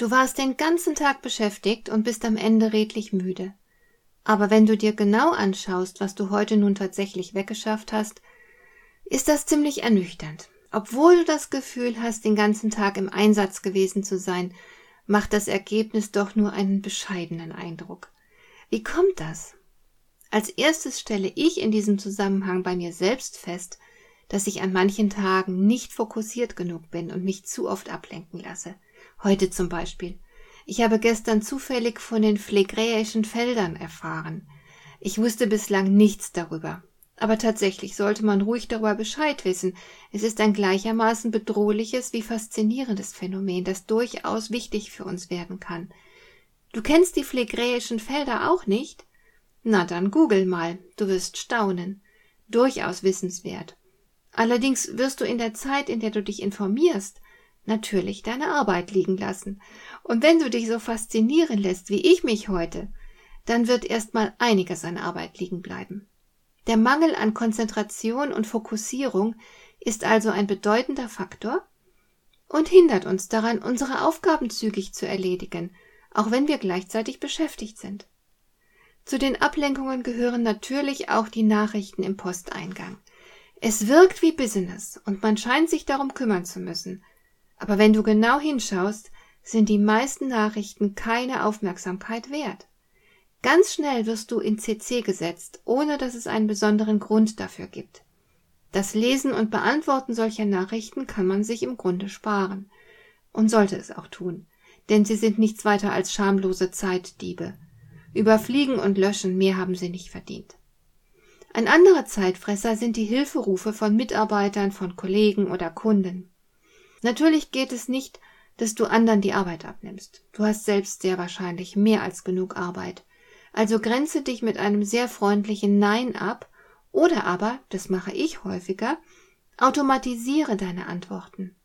Du warst den ganzen Tag beschäftigt und bist am Ende redlich müde. Aber wenn du dir genau anschaust, was du heute nun tatsächlich weggeschafft hast, ist das ziemlich ernüchternd. Obwohl du das Gefühl hast, den ganzen Tag im Einsatz gewesen zu sein, macht das Ergebnis doch nur einen bescheidenen Eindruck. Wie kommt das? Als erstes stelle ich in diesem Zusammenhang bei mir selbst fest, dass ich an manchen Tagen nicht fokussiert genug bin und mich zu oft ablenken lasse. Heute zum Beispiel. Ich habe gestern zufällig von den phlegräischen Feldern erfahren. Ich wusste bislang nichts darüber. Aber tatsächlich sollte man ruhig darüber Bescheid wissen. Es ist ein gleichermaßen bedrohliches wie faszinierendes Phänomen, das durchaus wichtig für uns werden kann. Du kennst die phlegräischen Felder auch nicht? Na dann google mal, du wirst staunen. Durchaus wissenswert. Allerdings wirst du in der Zeit, in der du dich informierst, natürlich deine Arbeit liegen lassen. Und wenn du dich so faszinieren lässt, wie ich mich heute, dann wird erstmal einiges an Arbeit liegen bleiben. Der Mangel an Konzentration und Fokussierung ist also ein bedeutender Faktor und hindert uns daran, unsere Aufgaben zügig zu erledigen, auch wenn wir gleichzeitig beschäftigt sind. Zu den Ablenkungen gehören natürlich auch die Nachrichten im Posteingang. Es wirkt wie Business und man scheint sich darum kümmern zu müssen, aber wenn du genau hinschaust, sind die meisten Nachrichten keine Aufmerksamkeit wert. Ganz schnell wirst du in CC gesetzt, ohne dass es einen besonderen Grund dafür gibt. Das Lesen und Beantworten solcher Nachrichten kann man sich im Grunde sparen. Und sollte es auch tun, denn sie sind nichts weiter als schamlose Zeitdiebe. Überfliegen und löschen, mehr haben sie nicht verdient. Ein anderer Zeitfresser sind die Hilferufe von Mitarbeitern, von Kollegen oder Kunden. Natürlich geht es nicht, dass du anderen die Arbeit abnimmst. Du hast selbst sehr wahrscheinlich mehr als genug Arbeit. Also grenze dich mit einem sehr freundlichen Nein ab oder aber, das mache ich häufiger, automatisiere deine Antworten.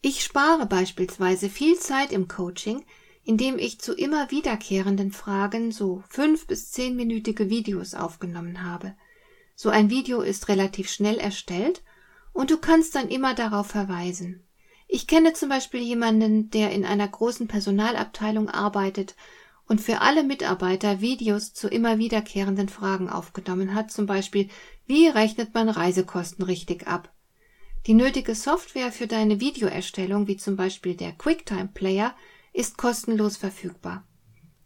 Ich spare beispielsweise viel Zeit im Coaching, indem ich zu immer wiederkehrenden Fragen so fünf bis zehnminütige Videos aufgenommen habe. So ein Video ist relativ schnell erstellt und du kannst dann immer darauf verweisen. Ich kenne zum Beispiel jemanden, der in einer großen Personalabteilung arbeitet und für alle Mitarbeiter Videos zu immer wiederkehrenden Fragen aufgenommen hat, zum Beispiel wie rechnet man Reisekosten richtig ab? Die nötige Software für deine Videoerstellung, wie zum Beispiel der QuickTime Player, ist kostenlos verfügbar.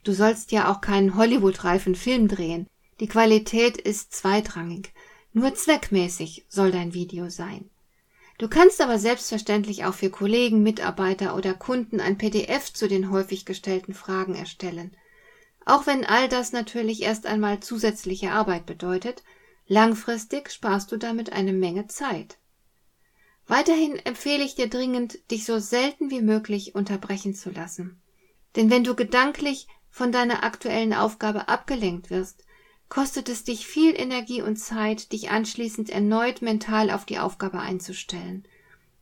Du sollst ja auch keinen Hollywood-reifen Film drehen. Die Qualität ist zweitrangig. Nur zweckmäßig soll dein Video sein. Du kannst aber selbstverständlich auch für Kollegen, Mitarbeiter oder Kunden ein PDF zu den häufig gestellten Fragen erstellen. Auch wenn all das natürlich erst einmal zusätzliche Arbeit bedeutet, langfristig sparst du damit eine Menge Zeit. Weiterhin empfehle ich dir dringend, dich so selten wie möglich unterbrechen zu lassen. Denn wenn du gedanklich von deiner aktuellen Aufgabe abgelenkt wirst, kostet es dich viel Energie und Zeit, dich anschließend erneut mental auf die Aufgabe einzustellen.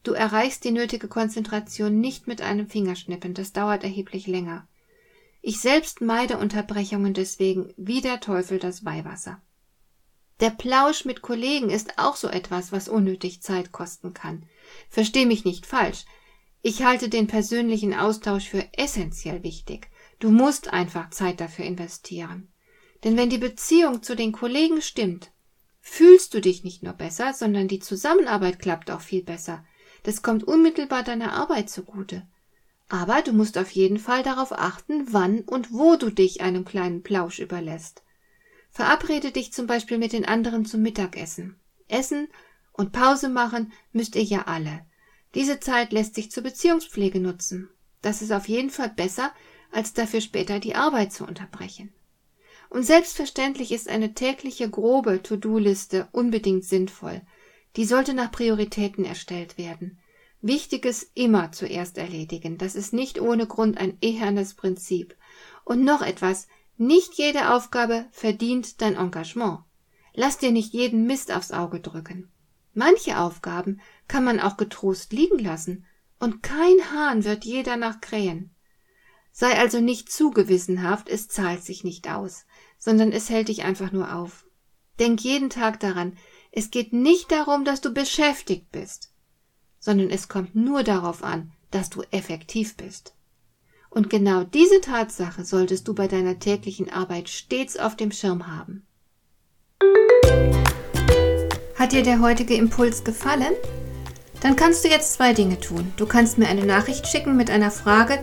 Du erreichst die nötige Konzentration nicht mit einem Fingerschnippen, das dauert erheblich länger. Ich selbst meide Unterbrechungen deswegen wie der Teufel das Weihwasser. Der Plausch mit Kollegen ist auch so etwas, was unnötig Zeit kosten kann. Versteh mich nicht falsch. Ich halte den persönlichen Austausch für essentiell wichtig. Du musst einfach Zeit dafür investieren. Denn wenn die Beziehung zu den Kollegen stimmt, fühlst du dich nicht nur besser, sondern die Zusammenarbeit klappt auch viel besser. Das kommt unmittelbar deiner Arbeit zugute. Aber du musst auf jeden Fall darauf achten, wann und wo du dich einem kleinen Plausch überlässt. Verabrede dich zum Beispiel mit den anderen zum Mittagessen. Essen und Pause machen müsst ihr ja alle. Diese Zeit lässt sich zur Beziehungspflege nutzen. Das ist auf jeden Fall besser, als dafür später die Arbeit zu unterbrechen. Und selbstverständlich ist eine tägliche grobe To-Do-Liste unbedingt sinnvoll. Die sollte nach Prioritäten erstellt werden. Wichtiges immer zuerst erledigen. Das ist nicht ohne Grund ein ehernes Prinzip. Und noch etwas. Nicht jede Aufgabe verdient dein Engagement. Lass dir nicht jeden Mist aufs Auge drücken. Manche Aufgaben kann man auch getrost liegen lassen, und kein Hahn wird je danach krähen. Sei also nicht zu gewissenhaft, es zahlt sich nicht aus, sondern es hält dich einfach nur auf. Denk jeden Tag daran, es geht nicht darum, dass du beschäftigt bist, sondern es kommt nur darauf an, dass du effektiv bist. Und genau diese Tatsache solltest du bei deiner täglichen Arbeit stets auf dem Schirm haben. Hat dir der heutige Impuls gefallen? Dann kannst du jetzt zwei Dinge tun. Du kannst mir eine Nachricht schicken mit einer Frage,